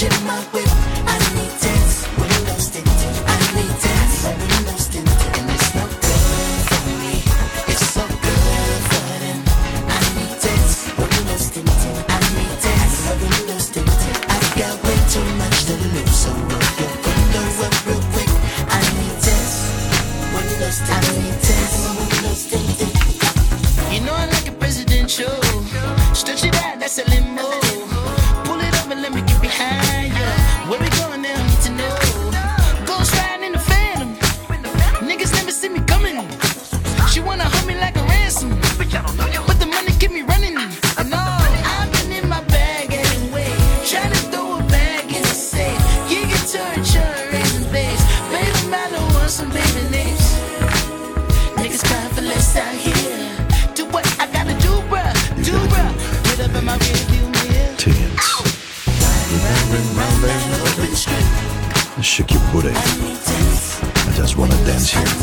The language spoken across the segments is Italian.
Bad bitch in my whip. Buddha. I just wanna dance here.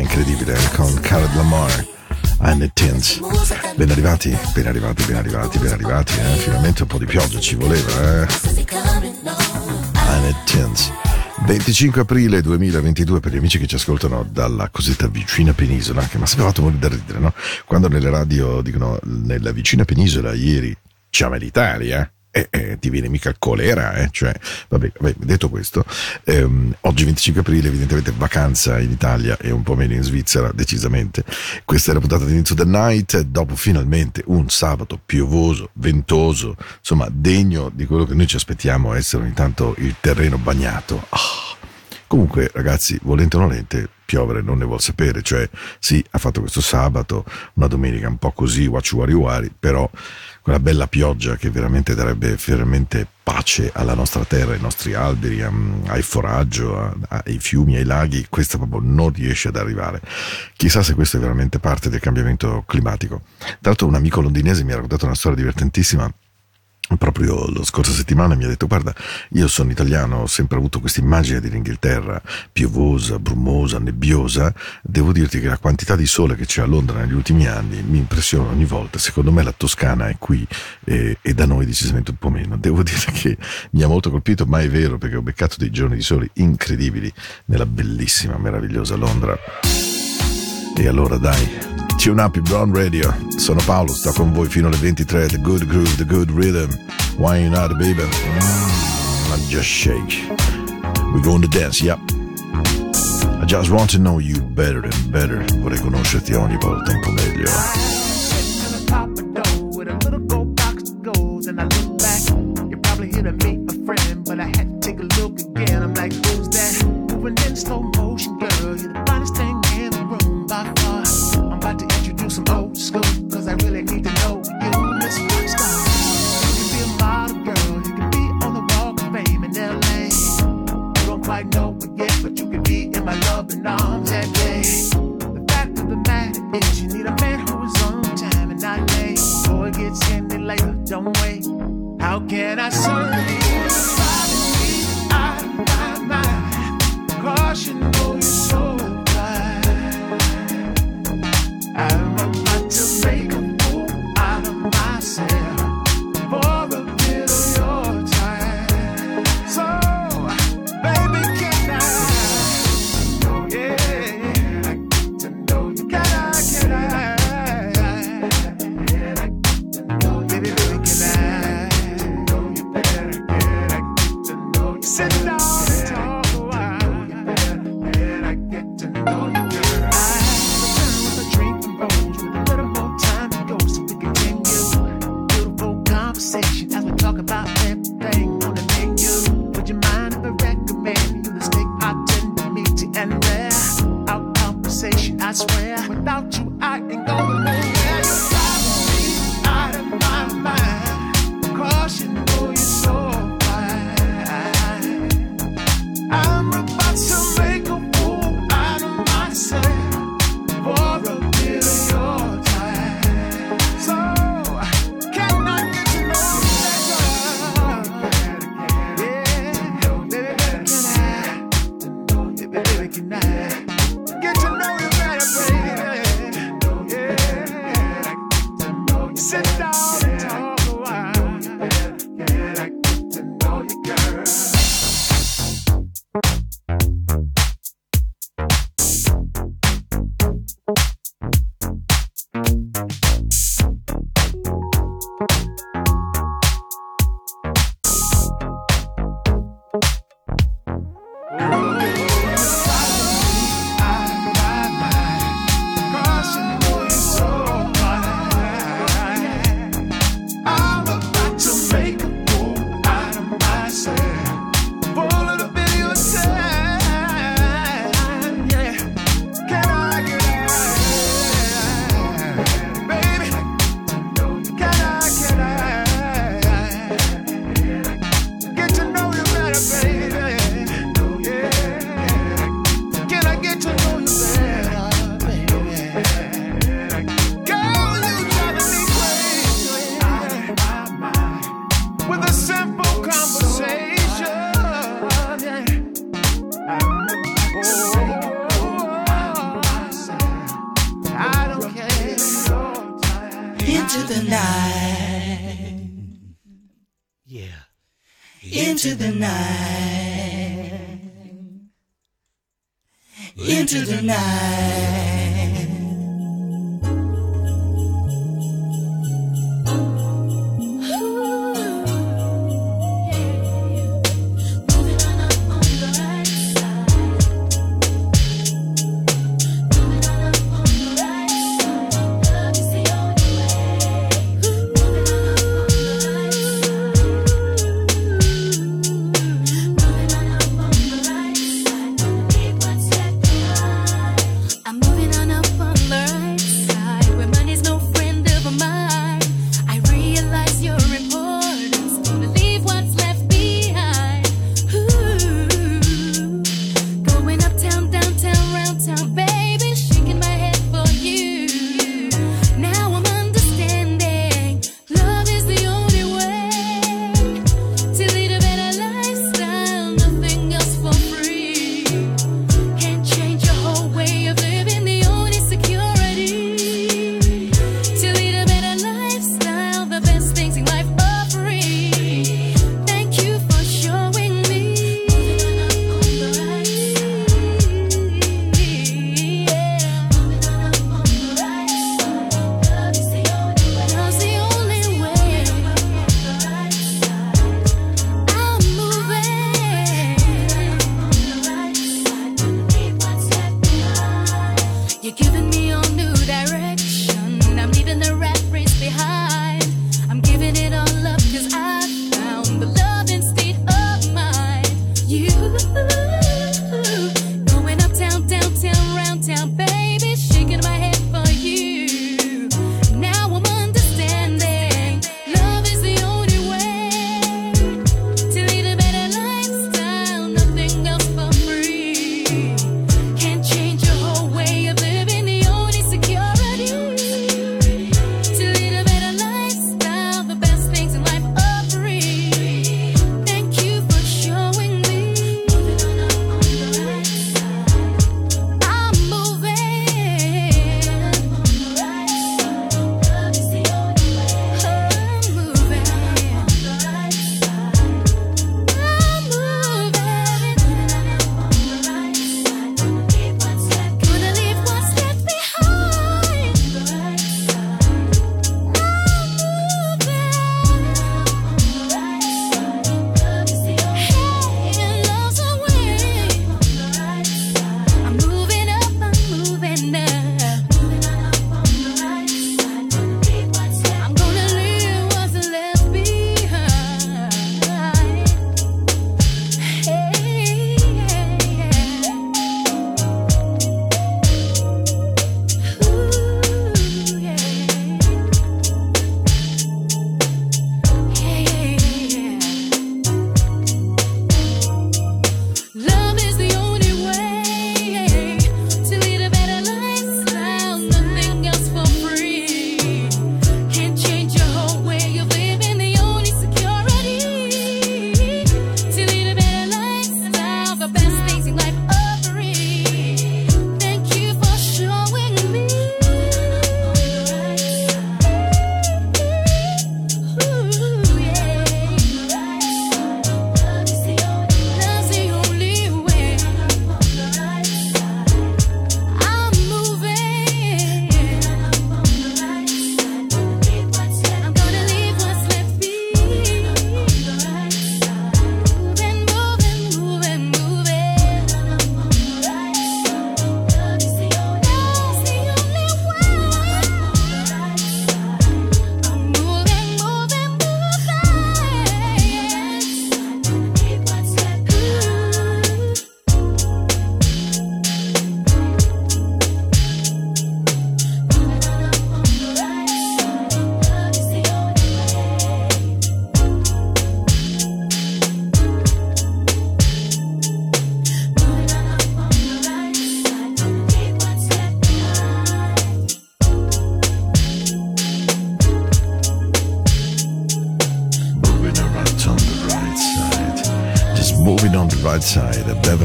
È incredibile con Khaled Lamar and the Tins. Ben arrivati, ben arrivati, ben arrivati, ben arrivati. Eh? Finalmente un po' di pioggia ci voleva, eh? And the Tins. 25 aprile 2022 per gli amici che ci ascoltano dalla cosiddetta vicina penisola, che mi ha sempre fatto morire da ridere, no? Quando nelle radio dicono nella vicina penisola ieri c'è l'Italia, e eh, ti viene mica il colera, eh? cioè, vabbè, vabbè, detto questo, ehm, oggi 25 aprile, evidentemente vacanza in Italia e un po' meno in Svizzera, decisamente. Questa è la puntata di Inizio the Night, dopo finalmente un sabato piovoso, ventoso, insomma, degno di quello che noi ci aspettiamo essere ogni tanto il terreno bagnato. Ah. Comunque, ragazzi, volente o nolente, piovere non ne vuol sapere, cioè sì, ha fatto questo sabato, una domenica un po' così, wari wari, però quella bella pioggia che veramente darebbe veramente pace alla nostra terra, ai nostri alberi, ai foraggio, ai fiumi, ai laghi, questa proprio non riesce ad arrivare. Chissà se questo è veramente parte del cambiamento climatico. Tra l'altro un amico londinese mi ha raccontato una storia divertentissima proprio la scorsa settimana mi ha detto guarda io sono italiano ho sempre avuto questa immagine dell'Inghilterra piovosa, brumosa, nebbiosa. Devo dirti che la quantità di sole che c'è a Londra negli ultimi anni mi impressiona ogni volta. Secondo me la Toscana è qui e, e da noi decisamente un po' meno. Devo dire che mi ha molto colpito ma è vero perché ho beccato dei giorni di sole incredibili nella bellissima meravigliosa Londra. E allora dai, Tune up Happy Brown Radio. Sono Paolo, sto con voi fino alle 23. The Good Groove, The Good Rhythm. Why not, baby? Mm, just shake. We're going to dance, yeah. I just want to know you better and better. Vorrei conoscerti ogni volta un po' meglio. slow The fact of the matter is, you need a man who is on time and not late. Boy, get handy later, don't wait. How can I serve you? Caution.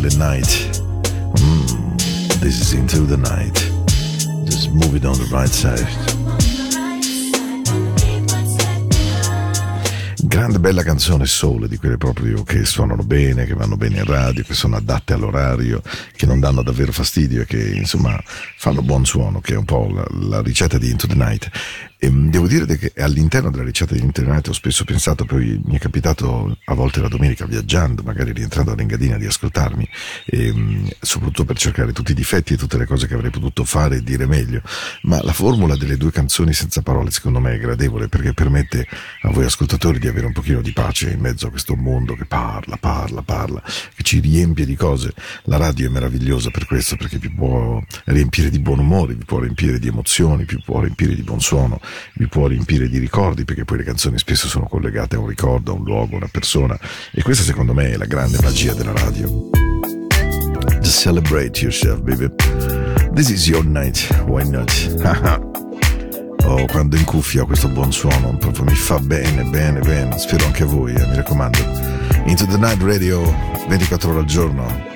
Beverly Knight. Mm, this is Into the Night. Just move it on the right side. grande bella canzone soul di quelle proprio che suonano bene, che vanno bene in radio, che sono adatte all'orario, che non danno davvero fastidio e che insomma fanno buon suono, che è un po' la, la ricetta di Into the Night. Ehm, devo dire che all'interno della ricetta di internet ho spesso pensato, poi mi è capitato a volte la domenica viaggiando, magari rientrando all'Engadina di ascoltarmi, e, ehm, soprattutto per cercare tutti i difetti e tutte le cose che avrei potuto fare e dire meglio. Ma la formula delle due canzoni senza parole secondo me è gradevole perché permette a voi ascoltatori di avere un pochino di pace in mezzo a questo mondo che parla, parla, parla, che ci riempie di cose. La radio è meravigliosa per questo perché vi può riempire di buon umore, vi può riempire di emozioni, vi può riempire di buon suono vi può riempire di ricordi, perché poi le canzoni spesso sono collegate a un ricordo, a un luogo, a una persona, e questa secondo me è la grande magia della radio. Just celebrate yourself, baby. This is your night, why not? oh, quando in cuffia ho questo buon suono, proprio mi fa bene, bene, bene. Spero anche a voi, eh, mi raccomando. Into the Night Radio, 24 ore al giorno.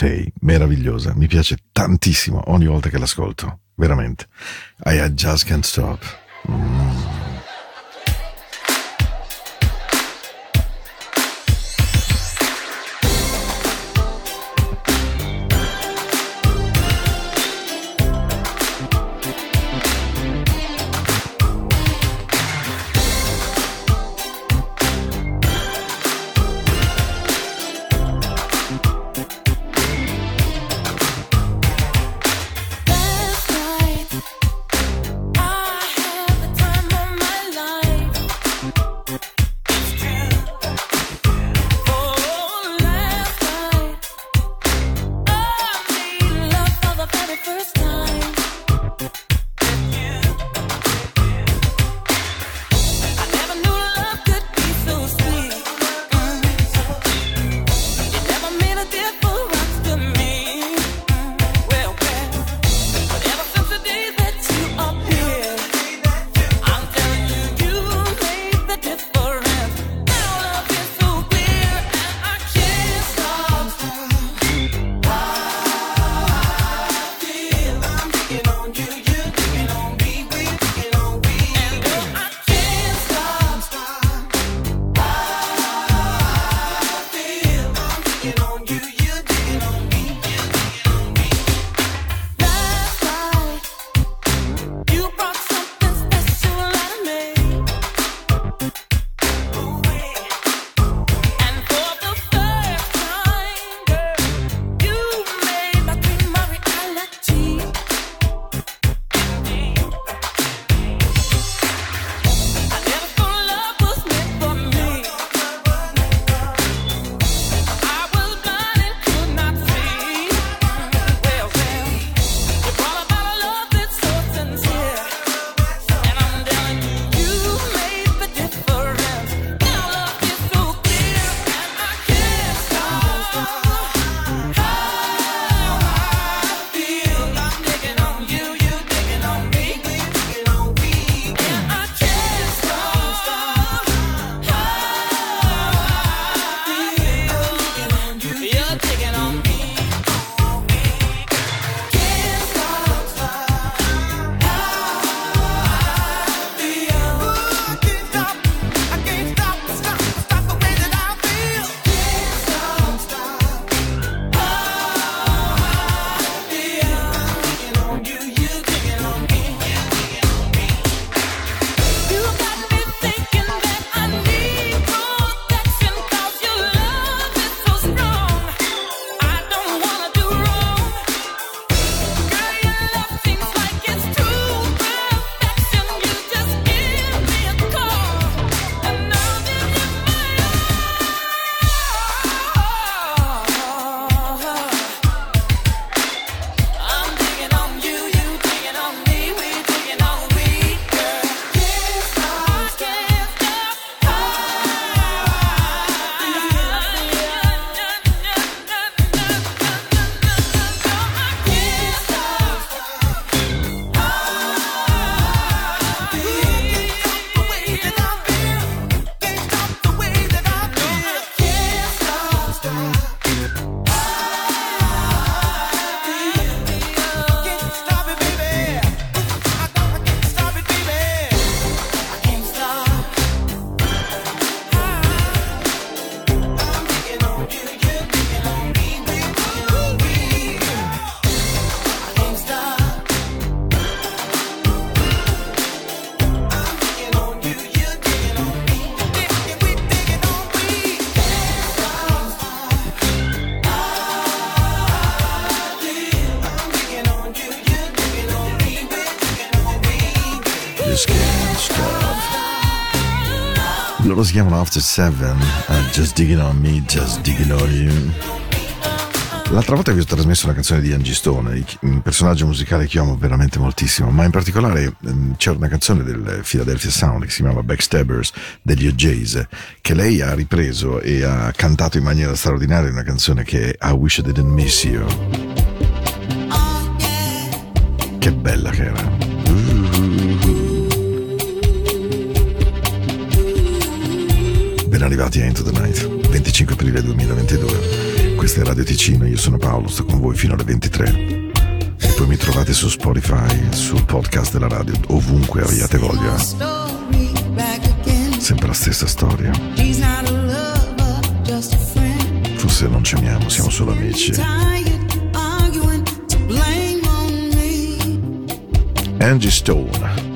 Stay, meravigliosa, mi piace tantissimo ogni volta che l'ascolto, veramente. I Just Can't Stop. Mm. si given after seven. Uh, just digging on me, just digging on you. L'altra volta vi ho trasmesso una canzone di Angie Stone un personaggio musicale che amo veramente moltissimo, ma in particolare ehm, c'era una canzone del Philadelphia Sound che si chiamava Backstabbers degli OJs, che lei ha ripreso e ha cantato in maniera straordinaria una canzone che è I Wish I Didn't Miss You. Oh, che bella che era. arrivati a Into the Night, 25 aprile 2022. Questa è Radio Ticino, io sono Paolo, sto con voi fino alle 23. E poi mi trovate su Spotify, sul podcast della radio, ovunque abbiate voglia. Sempre la stessa storia. Forse non ci amiamo, siamo solo amici. Angie Stone.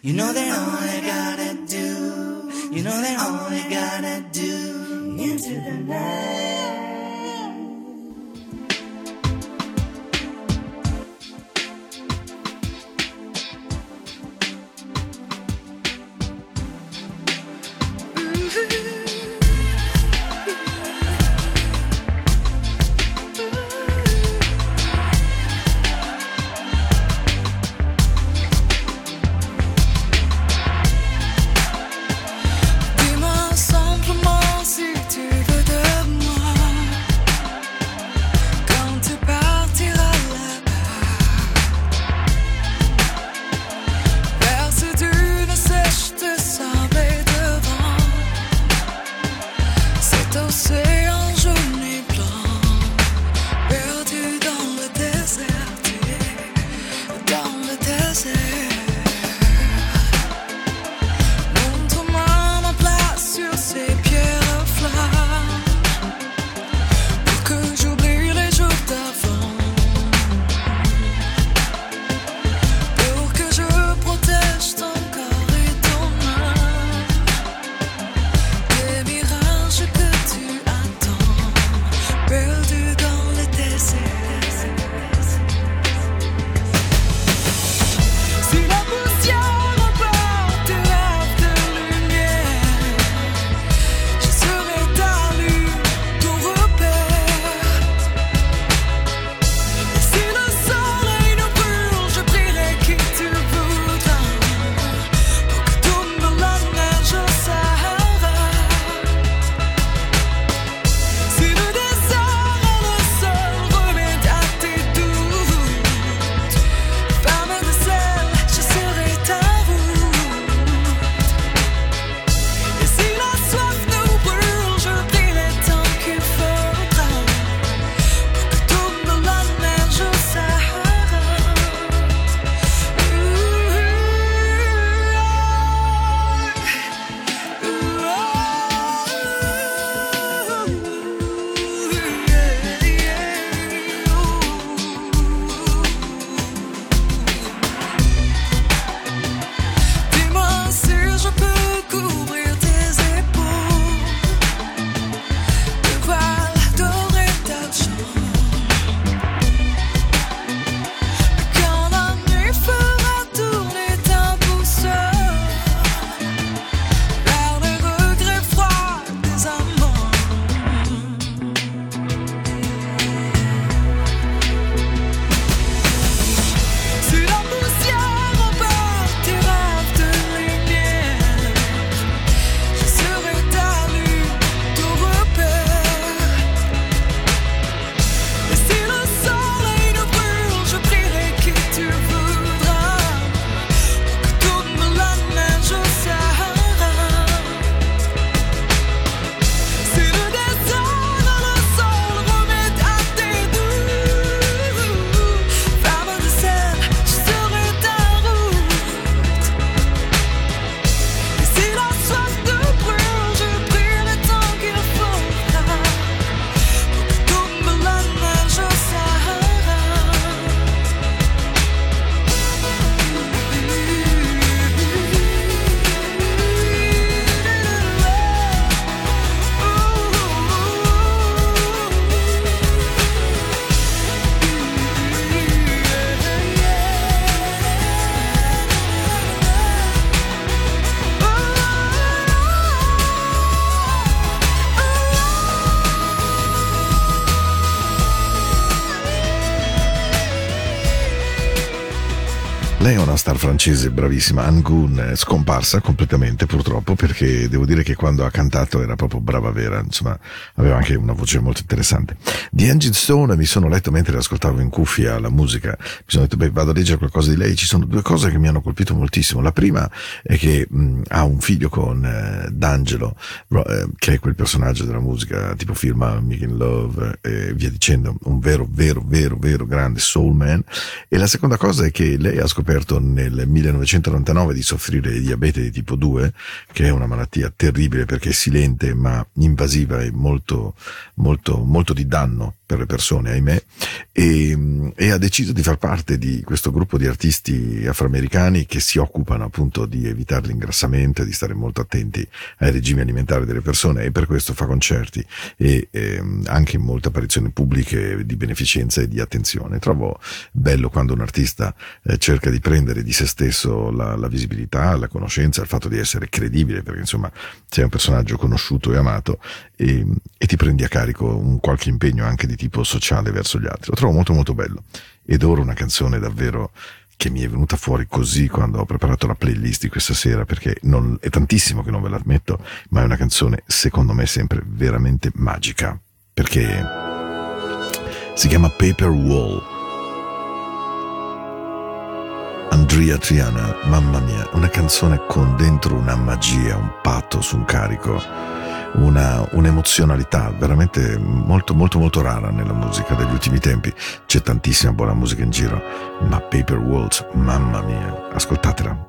You know that all I gotta do, you know that all I gotta do. into the night. Francese bravissima, Angoon, è scomparsa completamente purtroppo perché devo dire che quando ha cantato era proprio brava vera, insomma aveva anche una voce molto interessante. Di Angie Stone mi sono letto mentre ascoltavo in cuffia la musica, mi sono detto beh vado a leggere qualcosa di lei, ci sono due cose che mi hanno colpito moltissimo. La prima è che mh, ha un figlio con eh, D'Angelo, eh, che è quel personaggio della musica tipo firma Making Love e via dicendo, un vero, vero, vero, vero grande soul man. E la seconda cosa è che lei ha scoperto nel 1999 di soffrire di diabete di tipo 2, che è una malattia terribile perché è silente ma invasiva e molto, molto, molto di danno per le persone, ahimè, e, e, ha deciso di far parte di questo gruppo di artisti afroamericani che si occupano appunto di evitare l'ingrassamento di stare molto attenti ai regimi alimentari delle persone e per questo fa concerti e ehm, anche molte apparizioni pubbliche di beneficenza e di attenzione. Trovo bello quando un artista eh, cerca di prendere di se stesso la, la visibilità, la conoscenza, il fatto di essere credibile, perché insomma sei un personaggio conosciuto e amato e, e ti prendi a carico un qualche impegno anche di tipo sociale verso gli altri. Lo trovo molto molto bello. Ed ora una canzone davvero che mi è venuta fuori così quando ho preparato la playlist di questa sera perché non, è tantissimo che non ve l'ammetto ma è una canzone secondo me sempre veramente magica. Perché si chiama Paper Wall. Andrea Triana mamma mia una canzone con dentro una magia un pathos un carico una, un'emozionalità veramente molto molto molto rara nella musica degli ultimi tempi. C'è tantissima buona musica in giro, ma Paper Waltz, mamma mia, ascoltatela.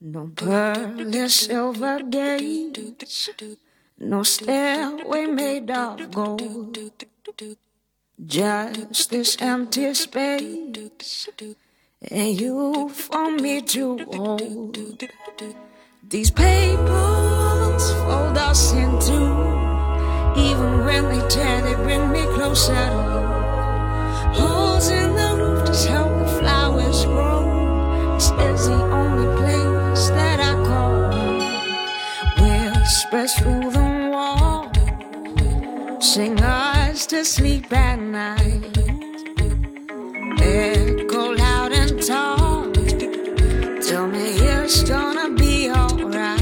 No pearly silver gates, no stairway made of gold, just this empty space. And you for me to hold. These papers fold us in two. Even when they tear, they bring me closer to you. Holes in the roof just help the flowers grow. This is the only place that I call home. Whispers through the wall, sing us to sleep at night. Echo Tell me it's gonna be alright.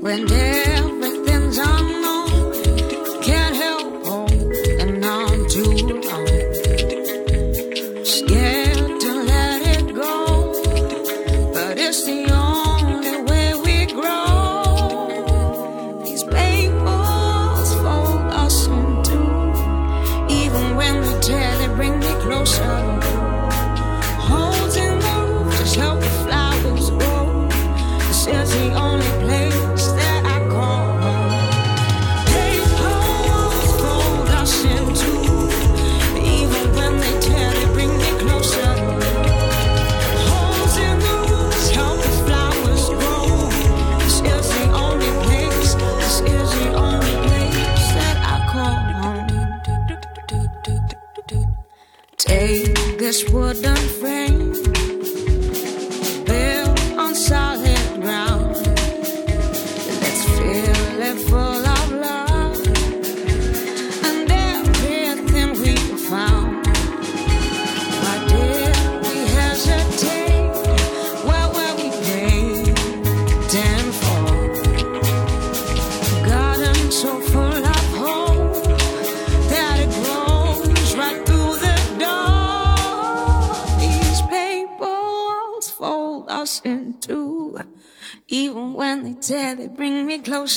When everything's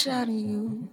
me closer to you.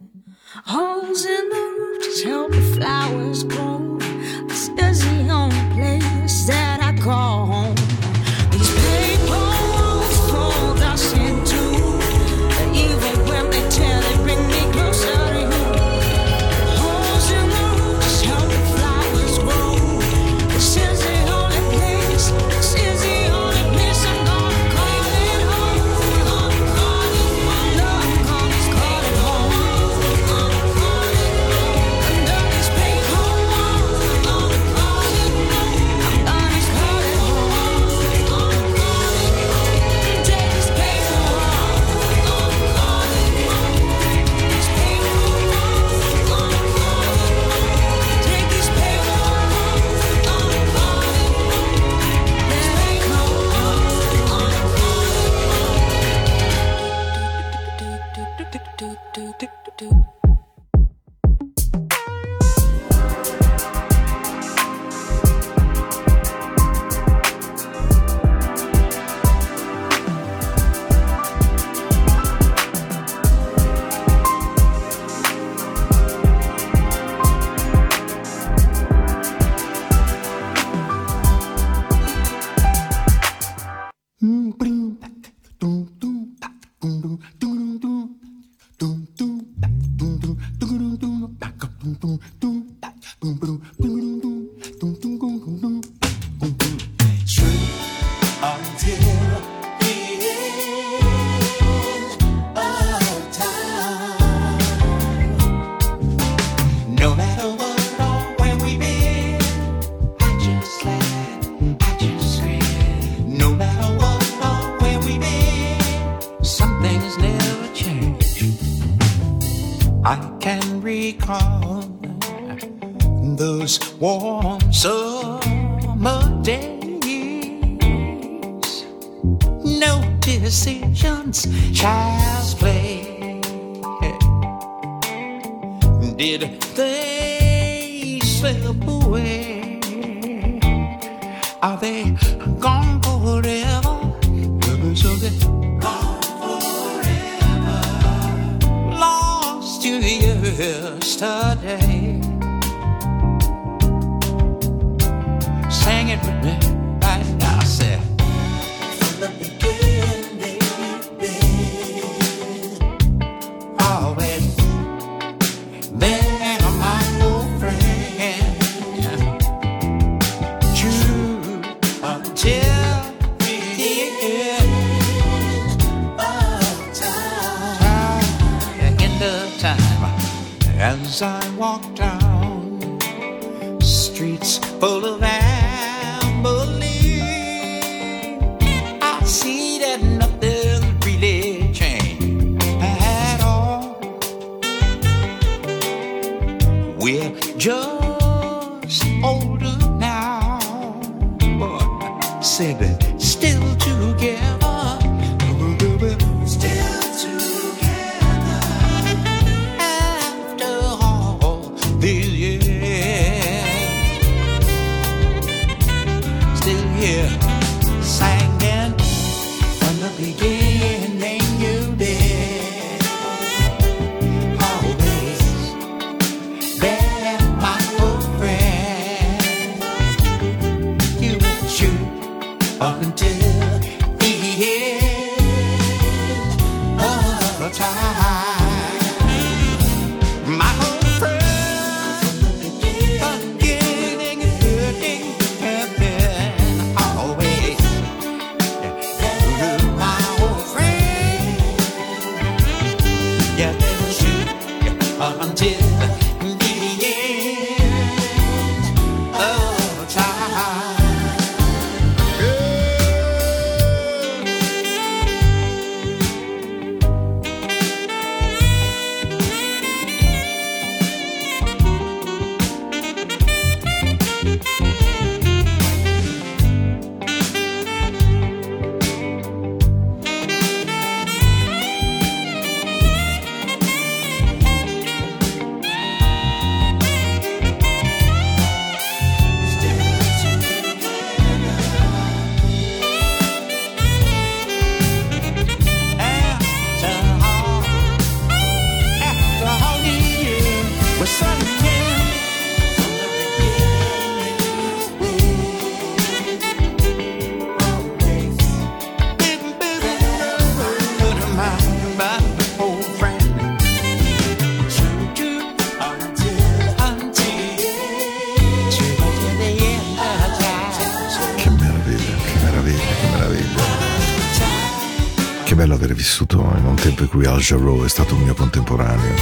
Jarreau è stato un mio contemporaneo.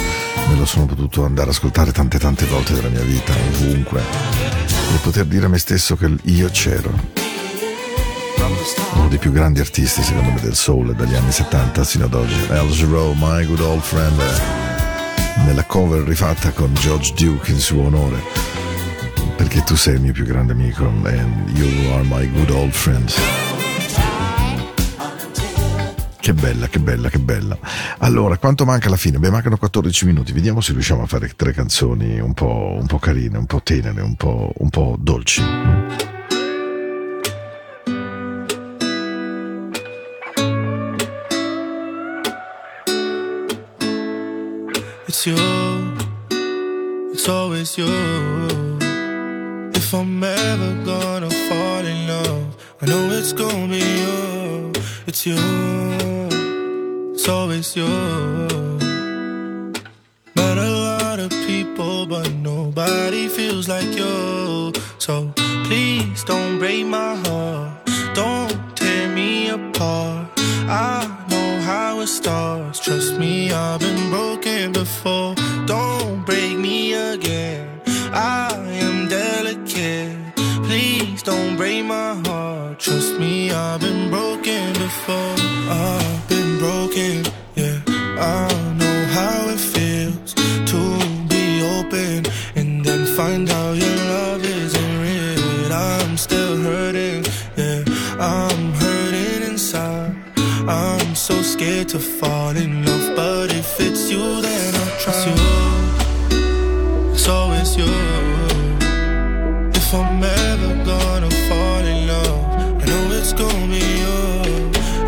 Me lo sono potuto andare ad ascoltare tante tante volte della mia vita, ovunque. E poter dire a me stesso che io c'ero. Uno dei più grandi artisti, secondo me, del soul dagli anni 70 sino ad oggi. Al Jarreau, My Good Old Friend, eh, nella cover rifatta con George Duke in suo onore. Perché tu sei il mio più grande amico, and you are my good old friend. Che bella, che bella, che bella. Allora, quanto manca alla fine? Beh, mancano 14 minuti. Vediamo se riusciamo a fare tre canzoni un po', un po' carine, un po' tenere, un po', un po' dolci. It's you, it's always you. If I'm ever gonna fall in love, I know it's gonna be you. It's you, always you. Met a lot of people, but nobody feels like you. So please don't break my heart, don't tear me apart. I know how it starts. Trust me, I've been broken before. Don't break me again. I am delicate. Please don't break my heart. Trust me, I've been broken before. I've been broken, scared to fall in love, but if it's you, then I'll trust you. It's always you. If I'm ever gonna fall in love, I know it's gonna be you.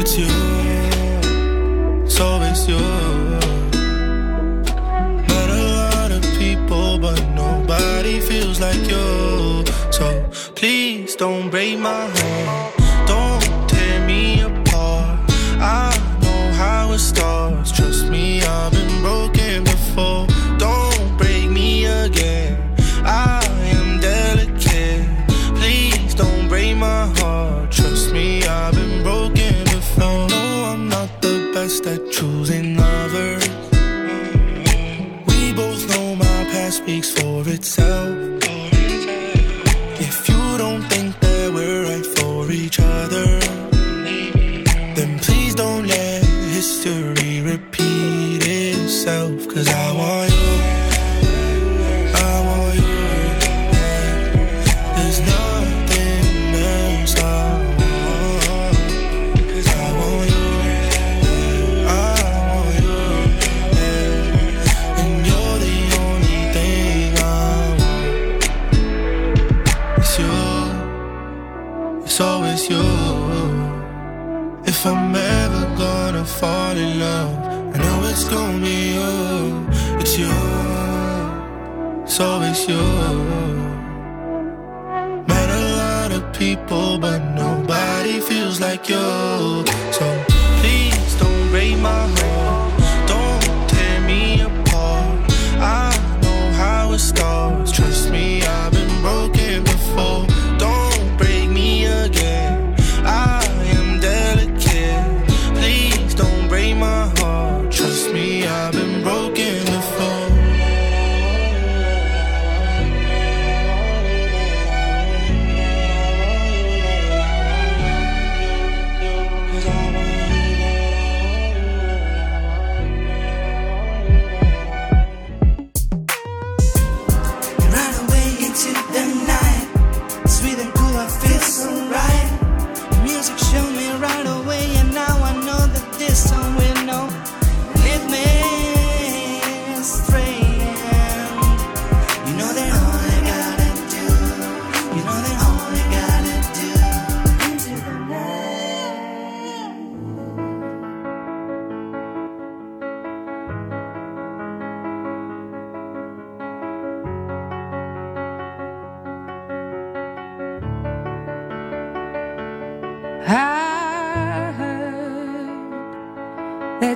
It's you. It's always you. Met a lot of people, but nobody feels like you. So please don't break my heart. Itself. If you don't think that we're right for each other, then please don't let history repeat itself. Cause I want you.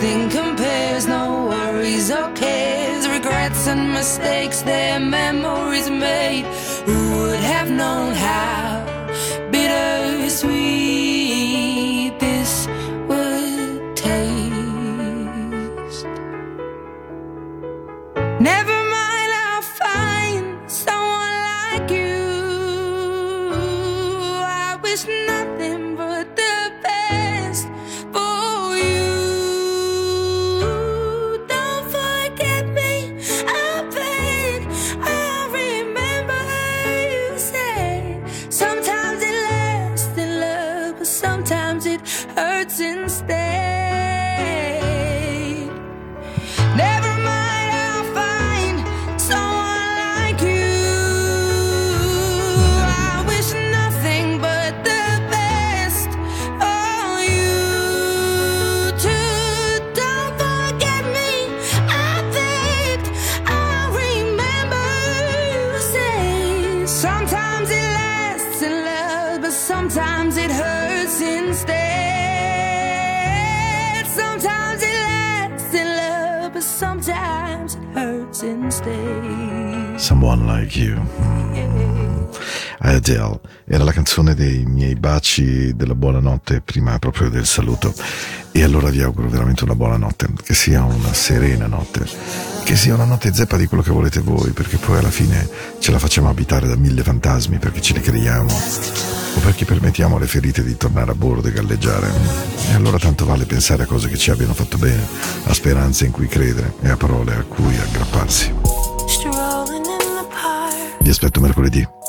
Nothing compares, no worries or cares, regrets and mistakes, their memories made. Like You. Mm. Adele era la canzone dei miei baci della buonanotte prima proprio del saluto e allora vi auguro veramente una buona notte che sia una serena notte che sia una notte zeppa di quello che volete voi perché poi alla fine ce la facciamo abitare da mille fantasmi perché ce li creiamo o perché permettiamo alle ferite di tornare a bordo e galleggiare e allora tanto vale pensare a cose che ci abbiano fatto bene a speranze in cui credere e a parole a cui aggrapparsi vi aspetto mercoledì